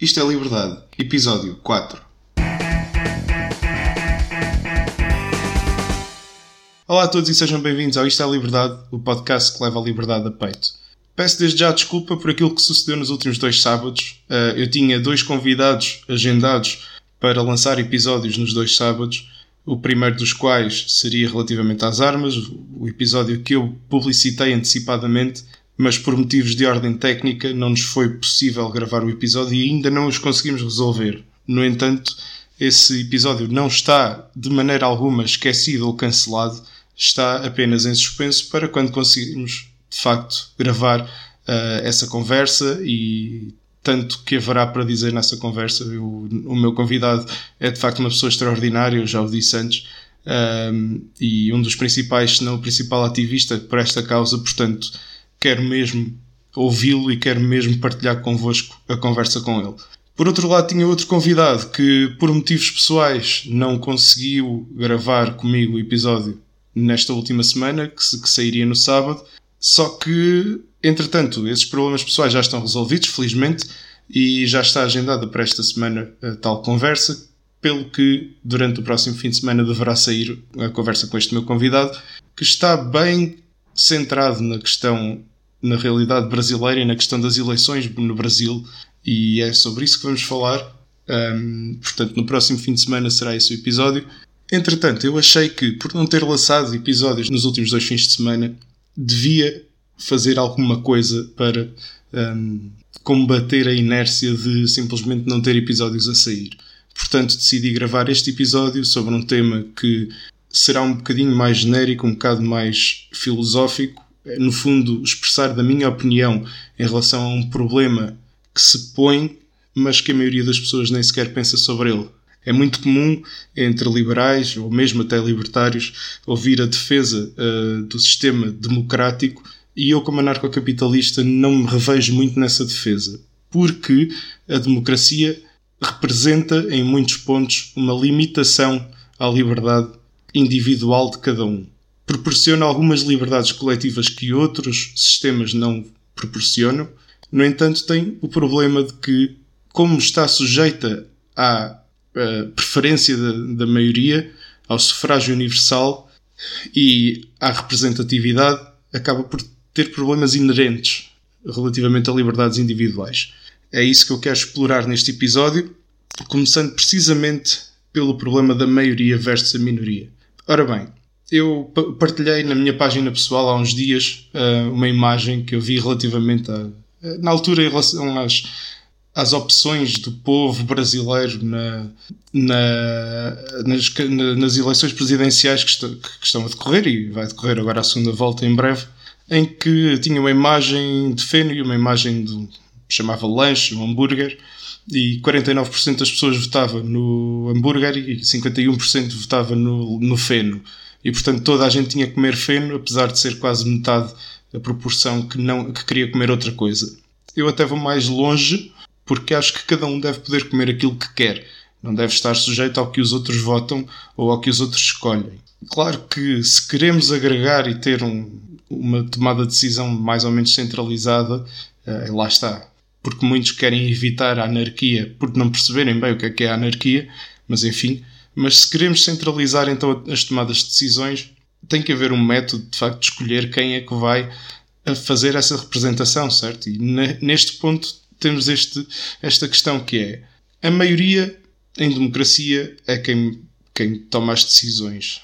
Isto é Liberdade, episódio 4. Olá a todos e sejam bem-vindos ao Isto é Liberdade, o podcast que leva a liberdade a peito. Peço desde já desculpa por aquilo que sucedeu nos últimos dois sábados. Uh, eu tinha dois convidados agendados para lançar episódios nos dois sábados, o primeiro dos quais seria relativamente às armas, o episódio que eu publicitei antecipadamente mas por motivos de ordem técnica não nos foi possível gravar o episódio e ainda não os conseguimos resolver. No entanto, esse episódio não está de maneira alguma esquecido ou cancelado, está apenas em suspenso para quando conseguirmos de facto gravar uh, essa conversa e tanto que haverá para dizer nessa conversa. Eu, o meu convidado é de facto uma pessoa extraordinária, eu já o disse antes, um, e um dos principais, se não o principal ativista por esta causa, portanto quero mesmo ouvi-lo e quero mesmo partilhar convosco a conversa com ele. Por outro lado, tinha outro convidado que, por motivos pessoais, não conseguiu gravar comigo o episódio nesta última semana, que, que sairia no sábado. Só que, entretanto, esses problemas pessoais já estão resolvidos, felizmente, e já está agendada para esta semana a tal conversa, pelo que durante o próximo fim de semana deverá sair a conversa com este meu convidado, que está bem centrado na questão na realidade brasileira e na questão das eleições no Brasil, e é sobre isso que vamos falar. Um, portanto, no próximo fim de semana será esse o episódio. Entretanto, eu achei que, por não ter lançado episódios nos últimos dois fins de semana, devia fazer alguma coisa para um, combater a inércia de simplesmente não ter episódios a sair. Portanto, decidi gravar este episódio sobre um tema que será um bocadinho mais genérico, um bocado mais filosófico, no fundo, expressar da minha opinião em relação a um problema que se põe, mas que a maioria das pessoas nem sequer pensa sobre ele. É muito comum entre liberais, ou mesmo até libertários, ouvir a defesa uh, do sistema democrático e eu, como anarcocapitalista, não me revejo muito nessa defesa, porque a democracia representa, em muitos pontos, uma limitação à liberdade individual de cada um proporciona algumas liberdades coletivas que outros sistemas não proporcionam. No entanto, tem o problema de que, como está sujeita à preferência da, da maioria, ao sufrágio universal e à representatividade, acaba por ter problemas inerentes relativamente a liberdades individuais. É isso que eu quero explorar neste episódio, começando precisamente pelo problema da maioria versus a minoria. Ora bem, eu partilhei na minha página pessoal há uns dias uh, uma imagem que eu vi relativamente a, na altura em relação às, às opções do povo brasileiro na, na, nas, nas, eleições presidenciais que, que, estão a decorrer e vai decorrer agora a segunda volta em breve, em que tinha uma imagem de feno e uma imagem de chamava lanche, um hambúrguer, e 49% das pessoas votava no hambúrguer e 51% votava no, no feno e portanto toda a gente tinha que comer feno, apesar de ser quase metade da proporção que, não, que queria comer outra coisa. Eu até vou mais longe porque acho que cada um deve poder comer aquilo que quer. Não deve estar sujeito ao que os outros votam ou ao que os outros escolhem. Claro que se queremos agregar e ter um, uma tomada de decisão mais ou menos centralizada, eh, lá está. Porque muitos querem evitar a anarquia porque não perceberem bem o que é que é a anarquia, mas enfim, mas se queremos centralizar então as tomadas de decisões, tem que haver um método de facto de escolher quem é que vai fazer essa representação, certo? E neste ponto temos este, esta questão que é a maioria em democracia é quem, quem toma as decisões.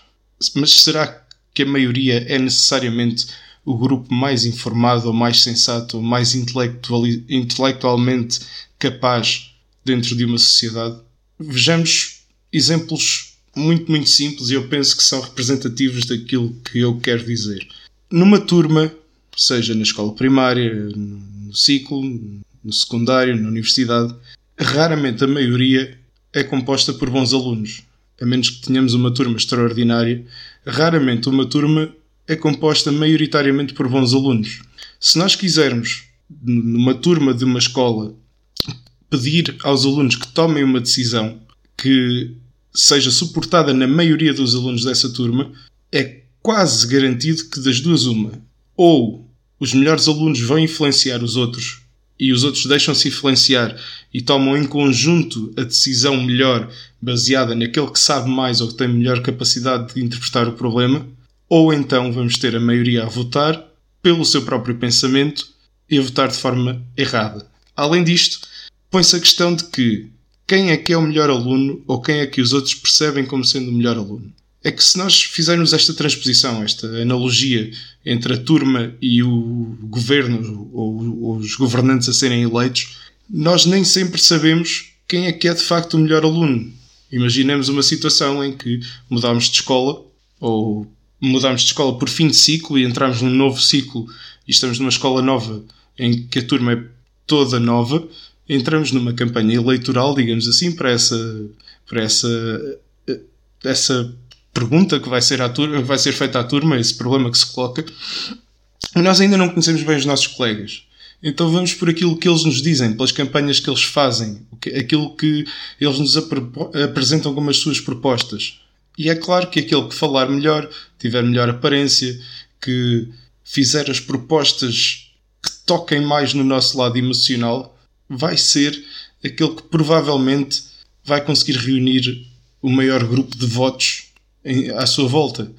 Mas será que a maioria é necessariamente o grupo mais informado ou mais sensato ou mais intelectual, intelectualmente capaz dentro de uma sociedade? Vejamos exemplos muito, muito simples e eu penso que são representativos daquilo que eu quero dizer. Numa turma, seja na escola primária, no ciclo, no secundário, na universidade, raramente a maioria é composta por bons alunos. A menos que tenhamos uma turma extraordinária, raramente uma turma é composta maioritariamente por bons alunos. Se nós quisermos, numa turma de uma escola, pedir aos alunos que tomem uma decisão que seja suportada na maioria dos alunos dessa turma, é quase garantido que das duas uma. Ou os melhores alunos vão influenciar os outros e os outros deixam-se influenciar e tomam em conjunto a decisão melhor baseada naquele que sabe mais ou que tem melhor capacidade de interpretar o problema, ou então vamos ter a maioria a votar pelo seu próprio pensamento e a votar de forma errada. Além disto, põe-se a questão de que quem é que é o melhor aluno ou quem é que os outros percebem como sendo o melhor aluno. É que se nós fizermos esta transposição, esta analogia entre a turma e o governo ou os governantes a serem eleitos, nós nem sempre sabemos quem é que é de facto o melhor aluno. Imaginemos uma situação em que mudamos de escola ou mudamos de escola por fim de ciclo e entramos num novo ciclo e estamos numa escola nova em que a turma é toda nova, entramos numa campanha eleitoral, digamos assim, para essa, para essa, essa pergunta que vai ser, à turma, vai ser feita à turma, esse problema que se coloca, e nós ainda não conhecemos bem os nossos colegas. Então vamos por aquilo que eles nos dizem, pelas campanhas que eles fazem, aquilo que eles nos apresentam como as suas propostas. E é claro que aquele que falar melhor, tiver melhor aparência, que fizer as propostas que toquem mais no nosso lado emocional, vai ser aquele que provavelmente vai conseguir reunir o maior grupo de votos em, à sua volta.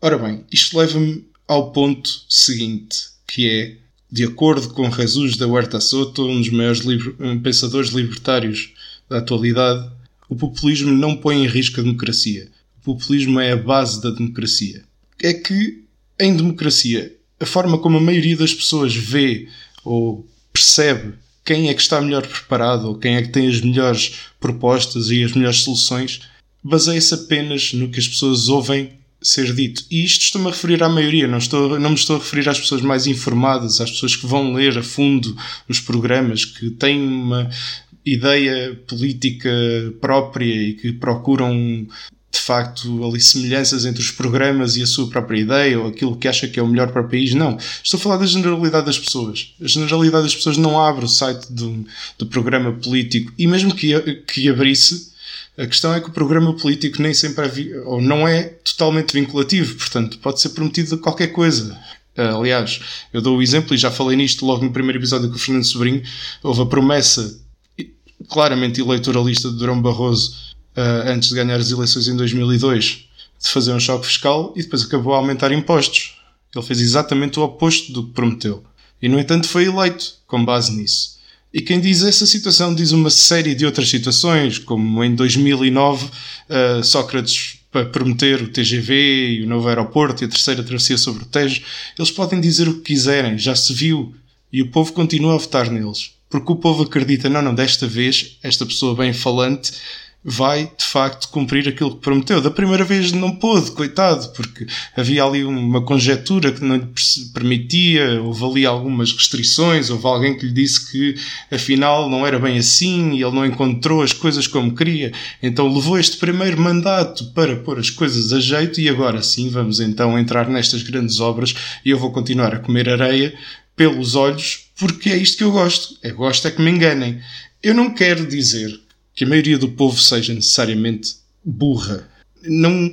Ora bem, isto leva-me ao ponto seguinte, que é, de acordo com Jesus da Huerta Soto, um dos maiores liber pensadores libertários da atualidade, o populismo não põe em risco a democracia. O populismo é a base da democracia. É que, em democracia, a forma como a maioria das pessoas vê ou percebe quem é que está melhor preparado ou quem é que tem as melhores propostas e as melhores soluções baseia-se apenas no que as pessoas ouvem ser dito. E isto estou-me a referir à maioria, não, estou, não me estou a referir às pessoas mais informadas, às pessoas que vão ler a fundo os programas, que têm uma ideia política própria e que procuram de facto ali semelhanças entre os programas e a sua própria ideia ou aquilo que acha que é o melhor para o país. Não. Estou a falar da generalidade das pessoas. A generalidade das pessoas não abre o site do, do programa político e mesmo que, que abrisse, a questão é que o programa político nem sempre é, ou não é totalmente vinculativo, portanto, pode ser prometido qualquer coisa. Aliás, eu dou o exemplo e já falei nisto logo no primeiro episódio com o Fernando Sobrinho. Houve a promessa claramente eleitoralista de Durão Barroso antes de ganhar as eleições em 2002, de fazer um choque fiscal e depois acabou a aumentar impostos. Ele fez exatamente o oposto do que prometeu. E, no entanto, foi eleito com base nisso. E quem diz essa situação diz uma série de outras situações, como em 2009 uh, ah, Sócrates para prometer o TGV e o novo aeroporto e a terceira travessia sobre o Tejo. Eles podem dizer o que quiserem, já se viu. E o povo continua a votar neles. Porque o povo acredita, não, não, desta vez, esta pessoa bem falante vai de facto cumprir aquilo que prometeu. Da primeira vez não pôde, coitado, porque havia ali uma conjetura que não lhe permitia, houve ali algumas restrições, houve alguém que lhe disse que afinal não era bem assim e ele não encontrou as coisas como queria. Então levou este primeiro mandato para pôr as coisas a jeito e agora sim vamos então entrar nestas grandes obras e eu vou continuar a comer areia pelos olhos porque é isto que eu gosto. Eu gosto é que me enganem. Eu não quero dizer que a maioria do povo seja necessariamente burra. Não,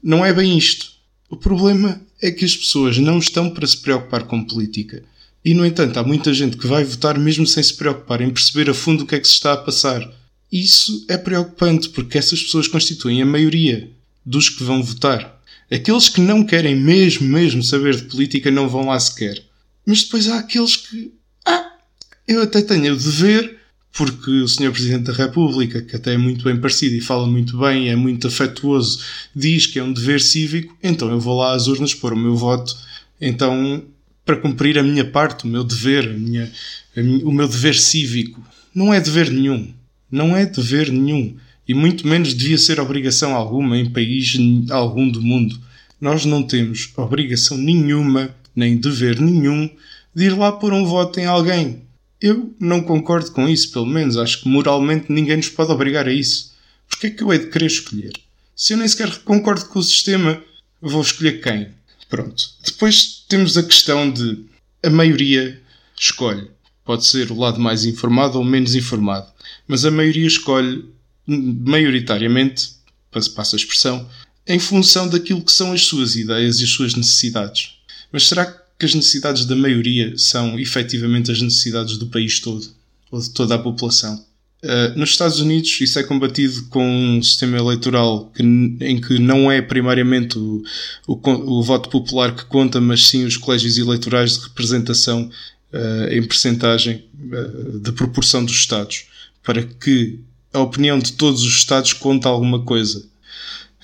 não é bem isto. O problema é que as pessoas não estão para se preocupar com política. E, no entanto, há muita gente que vai votar mesmo sem se preocupar em perceber a fundo o que é que se está a passar. Isso é preocupante porque essas pessoas constituem a maioria dos que vão votar. Aqueles que não querem mesmo, mesmo saber de política não vão lá sequer. Mas depois há aqueles que. Ah, eu até tenho o dever porque o Sr. Presidente da República, que até é muito bem parecido e fala muito bem, é muito afetuoso, diz que é um dever cívico, então eu vou lá às urnas pôr o meu voto, então para cumprir a minha parte, o meu dever, a minha, a minha, o meu dever cívico. Não é dever nenhum. Não é dever nenhum. E muito menos devia ser obrigação alguma em país algum do mundo. Nós não temos obrigação nenhuma, nem dever nenhum, de ir lá pôr um voto em alguém. Eu não concordo com isso, pelo menos. Acho que moralmente ninguém nos pode obrigar a isso. Porquê é que eu hei de querer escolher? Se eu nem sequer concordo com o sistema, vou escolher quem? Pronto. Depois temos a questão de a maioria escolhe. Pode ser o lado mais informado ou menos informado. Mas a maioria escolhe, maioritariamente, passa a expressão, em função daquilo que são as suas ideias e as suas necessidades. Mas será que as necessidades da maioria são efetivamente as necessidades do país todo, ou de toda a população. Uh, nos Estados Unidos isso é combatido com um sistema eleitoral que, em que não é primariamente o, o, o, voto popular que conta, mas sim os colégios eleitorais de representação uh, em percentagem uh, da proporção dos Estados, para que a opinião de todos os Estados conte alguma coisa.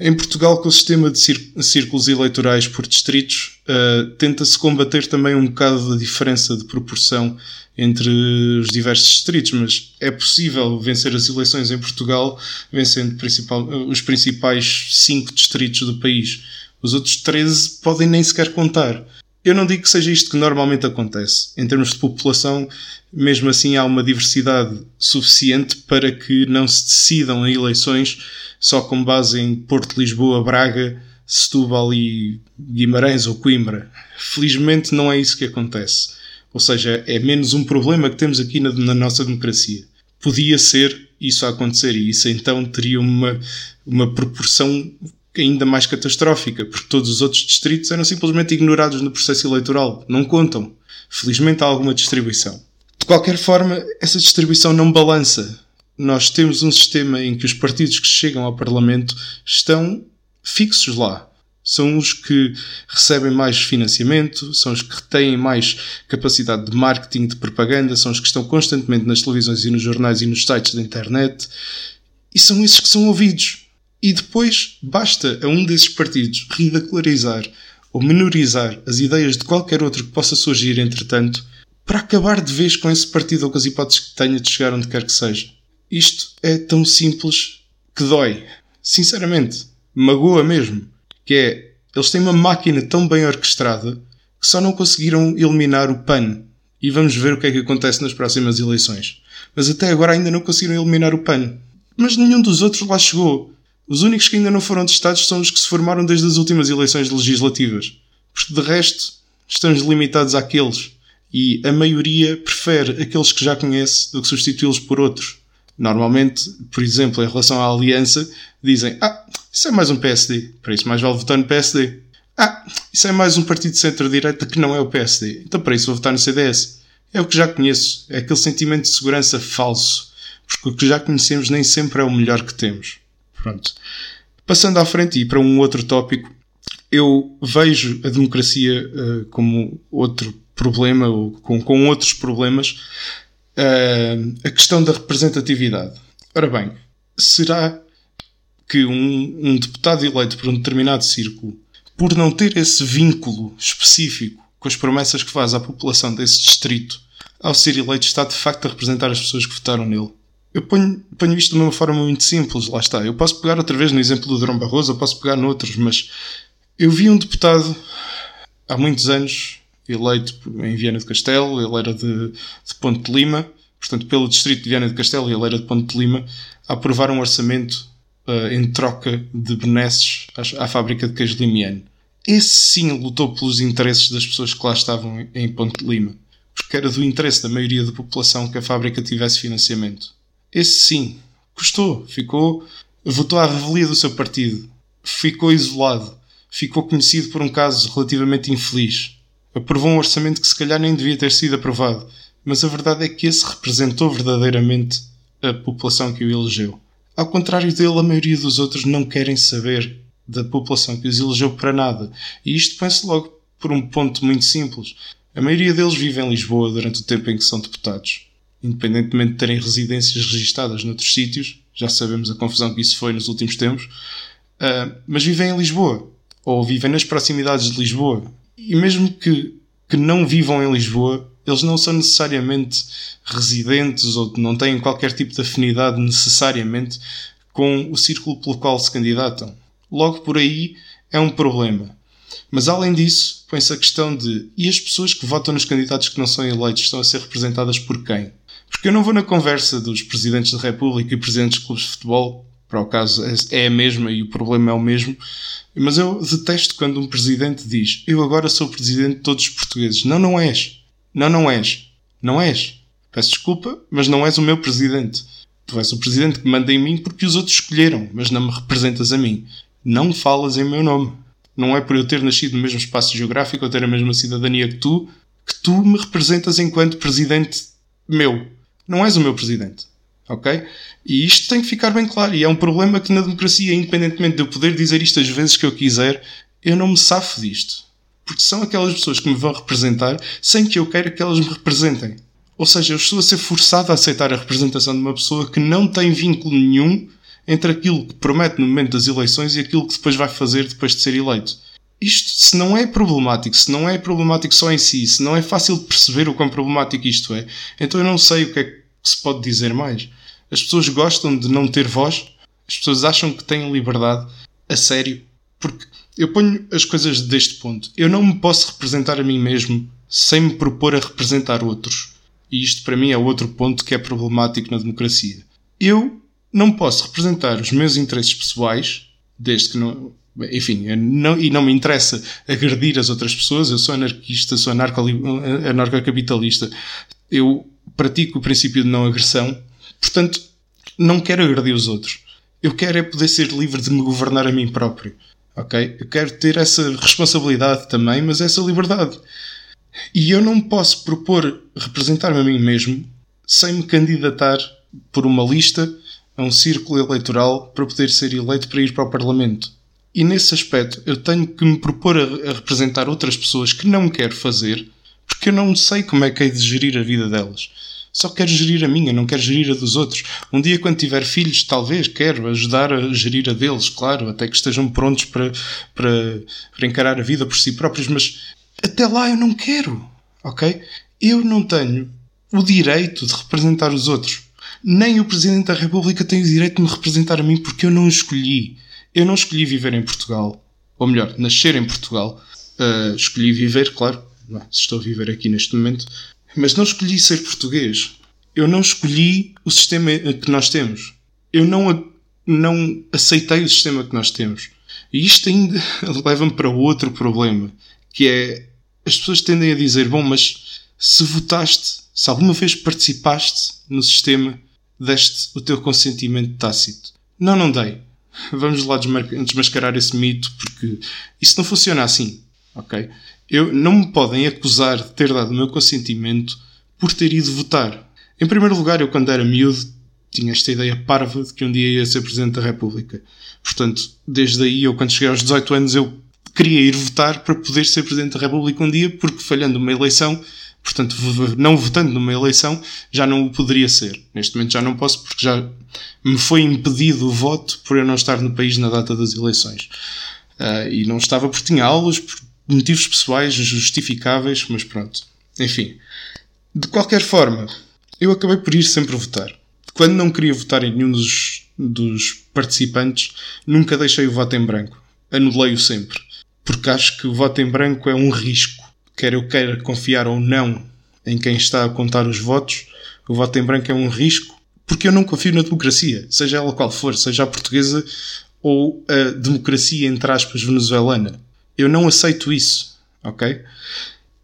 Em Portugal, com o sistema de círculos eleitorais por distritos, uh, tenta-se combater também um bocado da diferença de proporção entre os diversos distritos, mas é possível vencer as eleições em Portugal vencendo principal, os principais cinco distritos do país. Os outros 13 podem nem sequer contar. Eu não digo que seja isto que normalmente acontece. Em termos de população, mesmo assim há uma diversidade suficiente para que não se decidam em eleições só com base em Porto, Lisboa, Braga, Setúbal e Guimarães ou Coimbra. Felizmente não é isso que acontece. Ou seja, é menos um problema que temos aqui na, na nossa democracia. Podia ser isso a acontecer e isso então teria uma, uma proporção ainda mais catastrófica, porque todos os outros distritos eram simplesmente ignorados no processo eleitoral, não contam. Felizmente há alguma distribuição. De qualquer forma, essa distribuição não balança. Nós temos um sistema em que os partidos que chegam ao Parlamento estão fixos lá. São os que recebem mais financiamento, são os que têm mais capacidade de marketing, de propaganda, são os que estão constantemente nas televisões e nos jornais e nos sites da internet. E são esses que são ouvidos. E depois basta a um desses partidos ridicularizar ou menorizar as ideias de qualquer outro que possa surgir entretanto para acabar de vez com esse partido ou com as hipóteses que tenha de chegar onde quer que seja. Isto é tão simples que dói. Sinceramente, magoa mesmo. Que é, eles têm uma máquina tão bem orquestrada que só não conseguiram eliminar o PAN. E vamos ver o que é que acontece nas próximas eleições. Mas até agora ainda não conseguiram eliminar o PAN. Mas nenhum dos outros lá chegou. Os únicos que ainda não foram testados são os que se formaram desde as últimas eleições legislativas. Porque de resto, estamos limitados àqueles. E a maioria prefere aqueles que já conhece do que substituí-los por outros. Normalmente, por exemplo, em relação à aliança, dizem: Ah, isso é mais um PSD, para isso mais vale votar no PSD. Ah, isso é mais um partido de centro-direita que não é o PSD, então para isso vou votar no CDS. É o que já conheço, é aquele sentimento de segurança falso, porque o que já conhecemos nem sempre é o melhor que temos. Pronto. Passando à frente e para um outro tópico, eu vejo a democracia uh, como outro problema, ou com, com outros problemas, uh, a questão da representatividade. Ora bem, será que um, um deputado eleito por um determinado círculo, por não ter esse vínculo específico com as promessas que faz à população desse distrito, ao ser eleito, está de facto a representar as pessoas que votaram nele? Eu ponho, ponho isto de uma forma muito simples, lá está. Eu posso pegar outra vez no exemplo do Durão Barroso, eu posso pegar noutros, mas eu vi um deputado há muitos anos eleito em Viana do Castelo, ele era de, de Ponte de Lima, portanto, pelo distrito de Viana do Castelo, ele era de Ponte de Lima, a aprovar um orçamento uh, em troca de benesses à, à, fábrica de queijo limiano. Esse sim lutou pelos interesses das pessoas que lá estavam em Ponte de Lima, porque era do interesse da maioria da população que a fábrica tivesse financiamento. Esse sim, custou, ficou, votou à revelia do seu partido, ficou isolado, ficou conhecido por um caso relativamente infeliz. Aprovou um orçamento que se calhar nem devia ter sido aprovado, mas a verdade é que esse representou verdadeiramente a população que o elegeu. Ao contrário dele, a maioria dos outros não querem saber da população que os elegeu para nada. E isto põe-se logo por um ponto muito simples. A maioria deles vive em Lisboa durante o tempo em que são deputados independentemente de terem residências registadas noutros sítios, já sabemos a confusão que isso foi nos últimos tempos, uh, mas vivem em Lisboa, ou vivem nas proximidades de Lisboa. E mesmo que, que não vivam em Lisboa, eles não são necessariamente residentes ou não têm qualquer tipo de afinidade necessariamente com o círculo pelo qual se candidatam. Logo por aí é um problema. Mas além disso, põe-se a questão de e as pessoas que votam nos candidatos que não são eleitos estão a ser representadas por quem? Porque eu não vou na conversa dos presidentes da República e presidentes de clubes de futebol, para o caso é a mesma e o problema é o mesmo, mas eu detesto quando um presidente diz eu agora sou o presidente de todos os portugueses. Não, não és. Não, não és. Não és. Peço desculpa, mas não és o meu presidente. Tu és o presidente que manda em mim porque os outros escolheram, mas não me representas a mim. Não falas em meu nome. Não é por eu ter nascido no mesmo espaço geográfico ou ter a mesma cidadania que tu, que tu me representas enquanto presidente meu. Não és o meu presidente. Ok? E isto tem que ficar bem claro. E é um problema que na democracia, independentemente de eu poder dizer isto as vezes que eu quiser, eu não me safo disto. Porque são aquelas pessoas que me vão representar sem que eu queira que elas me representem. Ou seja, eu estou a ser forçado a aceitar a representação de uma pessoa que não tem vínculo nenhum entre aquilo que promete no momento das eleições e aquilo que depois vai fazer depois de ser eleito. Isto, se não é problemático, se não é problemático só em si, se não é fácil de perceber o quão problemático isto é, então eu não sei o que é que se pode dizer mais. As pessoas gostam de não ter voz, as pessoas acham que têm liberdade a sério, porque eu ponho as coisas deste ponto. Eu não me posso representar a mim mesmo sem me propor a representar outros. E isto para mim é outro ponto que é problemático na democracia. Eu não posso representar os meus interesses pessoais, desde que não. Enfim, não, e não me interessa agredir as outras pessoas. Eu sou anarquista, sou anarcocapitalista. Eu pratico o princípio de não agressão. Portanto, não quero agredir os outros. Eu quero é poder ser livre de me governar a mim próprio. Ok? Eu quero ter essa responsabilidade também, mas essa liberdade. E eu não posso propor representar-me a mim mesmo sem me candidatar por uma lista a um círculo eleitoral para poder ser eleito para ir para o Parlamento. E nesse aspecto eu tenho que me propor a, a representar outras pessoas que não quero fazer porque eu não sei como é que hei de gerir a vida delas. Só quero gerir a minha, não quero gerir a dos outros. Um dia, quando tiver filhos, talvez quero ajudar a gerir a deles, claro, até que estejam prontos para, para, para encarar a vida por si próprios, mas até lá eu não quero, ok? Eu não tenho o direito de representar os outros. Nem o Presidente da República tem o direito de me representar a mim porque eu não escolhi. Eu não escolhi viver em Portugal. Ou melhor, nascer em Portugal. Uh, escolhi viver, claro, se estou a viver aqui neste momento, mas não escolhi ser português. Eu não escolhi o sistema que nós temos. Eu não, não aceitei o sistema que nós temos. E isto ainda leva-me para outro problema, que é as pessoas tendem a dizer: bom, mas se votaste, se alguma vez participaste no sistema, deste o teu consentimento tácito. Não, não dei. Vamos lá desmascarar esse mito, porque isso não funciona assim, ok? Eu, não me podem acusar de ter dado o meu consentimento por ter ido votar. Em primeiro lugar, eu quando era miúdo tinha esta ideia parva de que um dia ia ser Presidente da República. Portanto, desde aí, eu quando cheguei aos 18 anos, eu queria ir votar para poder ser Presidente da República um dia, porque falhando uma eleição, portanto, não votando numa eleição, já não o poderia ser. Neste momento já não posso, porque já me foi impedido o voto por eu não estar no país na data das eleições. Uh, e não estava porque tinha aulas, por motivos pessoais justificáveis, mas pronto. Enfim. De qualquer forma, eu acabei por ir sempre votar. Quando não queria votar em nenhum dos, dos participantes, nunca deixei o voto em branco. Anulei-o sempre. Porque acho que o voto em branco é um risco. Quer eu queira confiar ou não em quem está a contar os votos, o voto em branco é um risco porque eu não confio na democracia, seja ela qual for, seja a portuguesa ou a democracia, entre aspas, venezuelana. Eu não aceito isso, ok?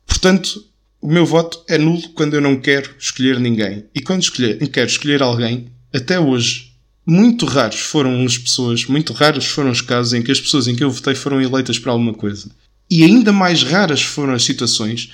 Portanto, o meu voto é nulo quando eu não quero escolher ninguém. E quando escolher, quero escolher alguém, até hoje, muito raros foram as pessoas, muito raros foram os casos em que as pessoas em que eu votei foram eleitas para alguma coisa. E ainda mais raras foram as situações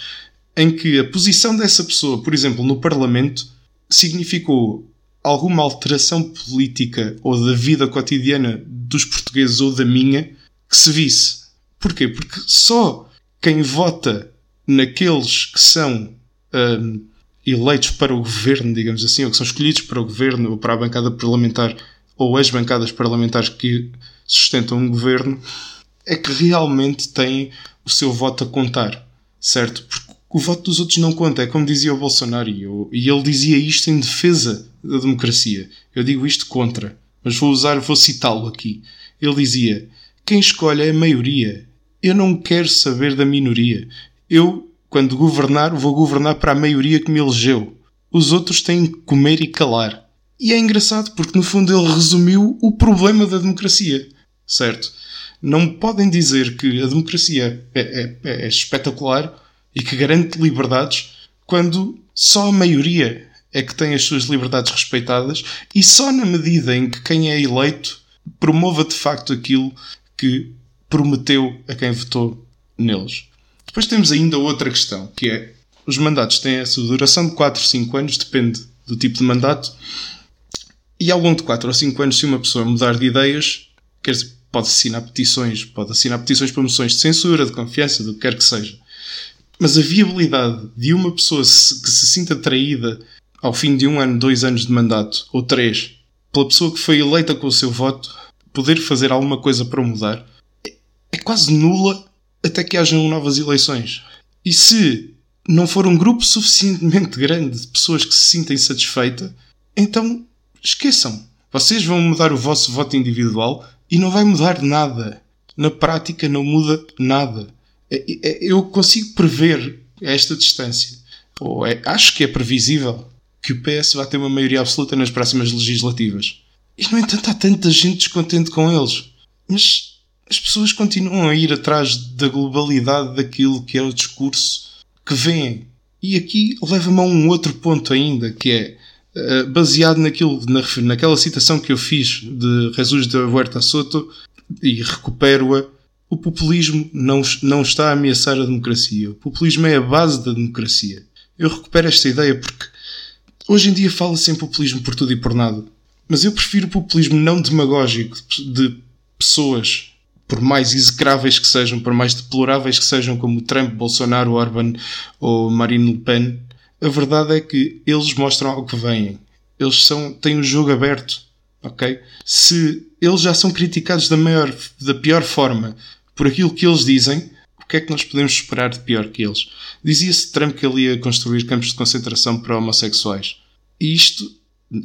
em que a posição dessa pessoa, por exemplo, no Parlamento, significou alguma alteração política ou da vida cotidiana dos portugueses ou da minha que se visse. Porquê? Porque só quem vota naqueles que são um, eleitos para o governo, digamos assim, ou que são escolhidos para o governo ou para a bancada parlamentar ou as bancadas parlamentares que sustentam um governo, é que realmente têm o seu voto a contar, certo? Porque o voto dos outros não conta, é como dizia o Bolsonaro e, eu, e ele dizia isto em defesa da democracia. Eu digo isto contra, mas vou usar, vou citá-lo aqui. Ele dizia: quem escolhe é a maioria eu não quero saber da minoria. Eu, quando governar, vou governar para a maioria que me elegeu. Os outros têm que comer e calar. E é engraçado porque, no fundo, ele resumiu o problema da democracia. Certo? Não podem dizer que a democracia é, é, é espetacular e que garante liberdades quando só a maioria é que tem as suas liberdades respeitadas e só na medida em que quem é eleito promova de facto aquilo que prometeu a quem votou neles. Depois temos ainda outra questão, que é os mandatos têm essa duração de 4, 5 anos, depende do tipo de mandato. E ao longo de 4 ou 5 anos, se uma pessoa mudar de ideias, quer dizer, pode assinar petições, pode assinar petições para moções de censura, de confiança, do que quer que seja. Mas a viabilidade de uma pessoa que se sinta traída ao fim de um ano, dois anos de mandato, ou três, pela pessoa que foi eleita com o seu voto, poder fazer alguma coisa para mudar, quase nula até que hajam novas eleições. E se não for um grupo suficientemente grande de pessoas que se sintem satisfeitas, então esqueçam. Vocês vão mudar o vosso voto individual e não vai mudar nada. Na prática não muda nada. É, é, eu consigo prever esta distância. Ou é, acho que é previsível que o PS vai ter uma maioria absoluta nas próximas legislativas. E no entanto há tanta gente descontente com eles. Mas as pessoas continuam a ir atrás da globalidade daquilo que é o discurso que vêm. E aqui leva-me a um outro ponto ainda, que é uh, baseado naquilo, na, naquela citação que eu fiz de Jesus de Huerta Soto, e recupero-a. O populismo não, não está a ameaçar a democracia. O populismo é a base da democracia. Eu recupero esta ideia porque hoje em dia fala-se em populismo por tudo e por nada. Mas eu prefiro populismo não demagógico de pessoas por mais execráveis que sejam, por mais deploráveis que sejam, como Trump, Bolsonaro, Orban ou Marine Le Pen, a verdade é que eles mostram algo que vêm. Eles são, têm o um jogo aberto, ok? Se eles já são criticados da, maior, da pior forma por aquilo que eles dizem, o que é que nós podemos esperar de pior que eles? Dizia-se Trump que ele ia construir campos de concentração para homossexuais. E isto,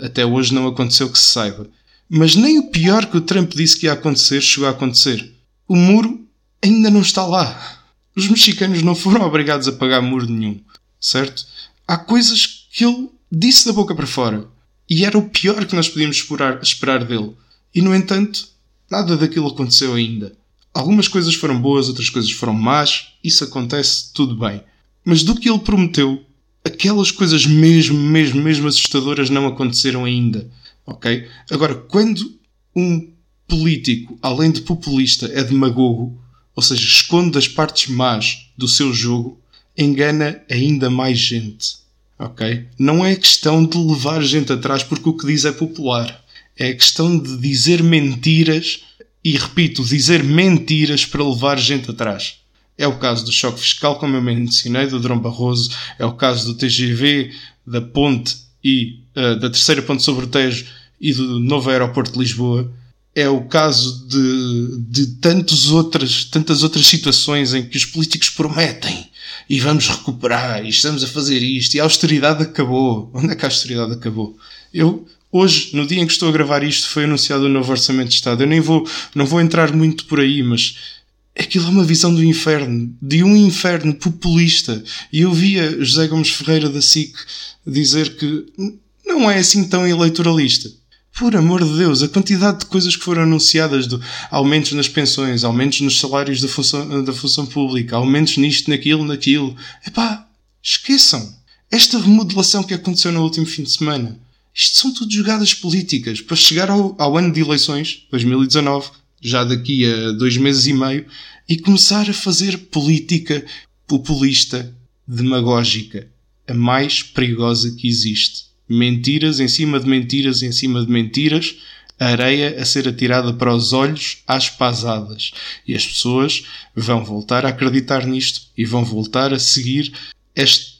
até hoje, não aconteceu que se saiba. Mas nem o pior que o Trump disse que ia acontecer chegou a acontecer o muro ainda não está lá. Os mexicanos não foram obrigados a pagar muro nenhum, certo? Há coisas que ele disse da boca para fora e era o pior que nós podíamos esperar, esperar dele. E no entanto, nada daquilo aconteceu ainda. Algumas coisas foram boas, outras coisas foram más, isso acontece, tudo bem. Mas do que ele prometeu, aquelas coisas mesmo, mesmo, mesmo assustadoras não aconteceram ainda. Ok? Agora, quando um político, além de populista, é demagogo, ou seja, esconde as partes más do seu jogo, engana ainda mais gente. Ok? Não é questão de levar gente atrás porque o que diz é popular. É questão de dizer mentiras e, repito, dizer mentiras para levar gente atrás. É o caso do choque fiscal, como eu mencionei, do Drão Barroso, é o caso do TGV, da ponte e uh, da terceira ponte sobre o Tejo e do novo aeroporto de Lisboa é o caso de, de tantos outras, tantas outras situações em que os políticos prometem e vamos recuperar e estamos a fazer isto e a austeridade acabou. Onde é que a austeridade acabou? Eu, hoje, no dia em que estou a gravar isto, foi anunciado o novo Orçamento de Estado. Eu nem vou, não vou entrar muito por aí, mas aquilo é uma visão do inferno, de um inferno populista. E eu via José Gomes Ferreira da SIC dizer que não é assim tão eleitoralista. Por amor de Deus, a quantidade de coisas que foram anunciadas, de aumentos nas pensões, aumentos nos salários da função, da função pública, aumentos nisto, naquilo, naquilo. Epá, esqueçam. Esta remodelação que aconteceu no último fim de semana. Isto são tudo jogadas políticas para chegar ao, ao ano de eleições, 2019, já daqui a dois meses e meio, e começar a fazer política populista, demagógica, a mais perigosa que existe mentiras em cima de mentiras em cima de mentiras, areia a ser atirada para os olhos às pasadas. E as pessoas vão voltar a acreditar nisto e vão voltar a seguir este,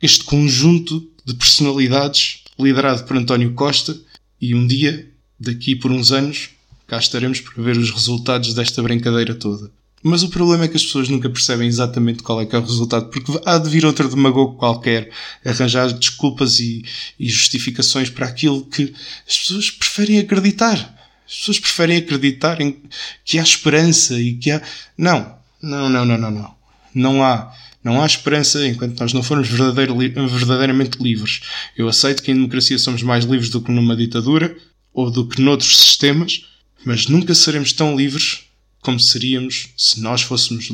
este conjunto de personalidades liderado por António Costa e um dia, daqui por uns anos, cá estaremos para ver os resultados desta brincadeira toda. Mas o problema é que as pessoas nunca percebem exatamente qual é que é o resultado, porque há de vir outro demagogo qualquer arranjar desculpas e, e justificações para aquilo que as pessoas preferem acreditar. As pessoas preferem acreditar em que há esperança e que há. Não, não, não, não, não, não. Não há. Não há esperança enquanto nós não formos verdadeiramente livres. Eu aceito que em democracia somos mais livres do que numa ditadura ou do que noutros sistemas, mas nunca seremos tão livres como seríamos se nós fôssemos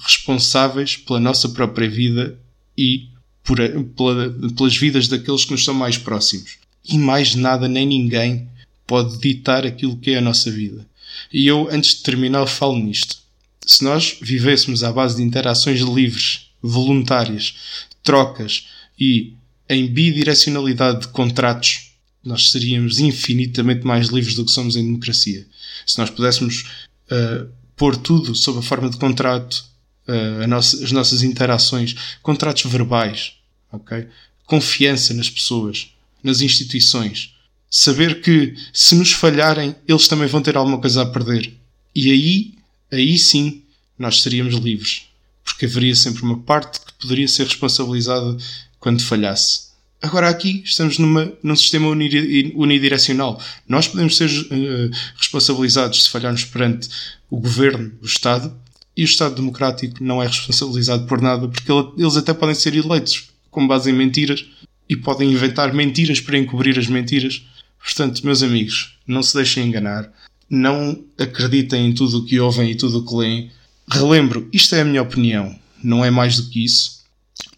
responsáveis pela nossa própria vida e por, pela, pelas vidas daqueles que nos são mais próximos. E mais nada nem ninguém pode ditar aquilo que é a nossa vida. E eu, antes de terminar, falo nisto. Se nós vivêssemos à base de interações livres, voluntárias, trocas e em bidirecionalidade de contratos, nós seríamos infinitamente mais livres do que somos em democracia. Se nós pudéssemos uh, pôr tudo sob a forma de contrato, uh, nossa, as nossas interações, contratos verbais, ok? Confiança nas pessoas, nas instituições. Saber que se nos falharem, eles também vão ter alguma coisa a perder. E aí, aí sim, nós seríamos livres. Porque haveria sempre uma parte que poderia ser responsabilizada quando falhasse. Agora aqui estamos numa, num sistema unidirecional. Nós podemos ser uh, responsabilizados se falharmos perante o governo, o Estado, e o Estado Democrático não é responsabilizado por nada, porque eles até podem ser eleitos com base em mentiras e podem inventar mentiras para encobrir as mentiras. Portanto, meus amigos, não se deixem enganar, não acreditem em tudo o que ouvem e tudo o que leem. Relembro, isto é a minha opinião, não é mais do que isso,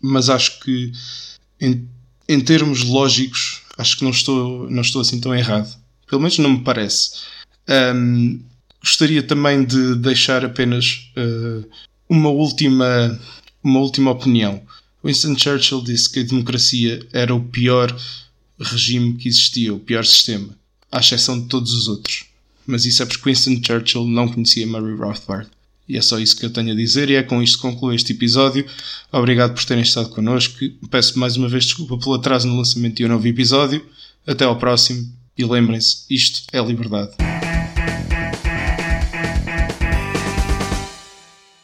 mas acho que em termos lógicos, acho que não estou, não estou assim tão errado. Pelo menos não me parece. Um, gostaria também de deixar apenas uh, uma, última, uma última opinião. Winston Churchill disse que a democracia era o pior regime que existia, o pior sistema, à exceção de todos os outros. Mas isso é porque Winston Churchill não conhecia Murray Rothbard. E é só isso que eu tenho a dizer, e é com isto que concluo este episódio. Obrigado por terem estado connosco. Peço mais uma vez desculpa pelo atraso no lançamento de um novo episódio. Até ao próximo, e lembrem-se: isto é liberdade.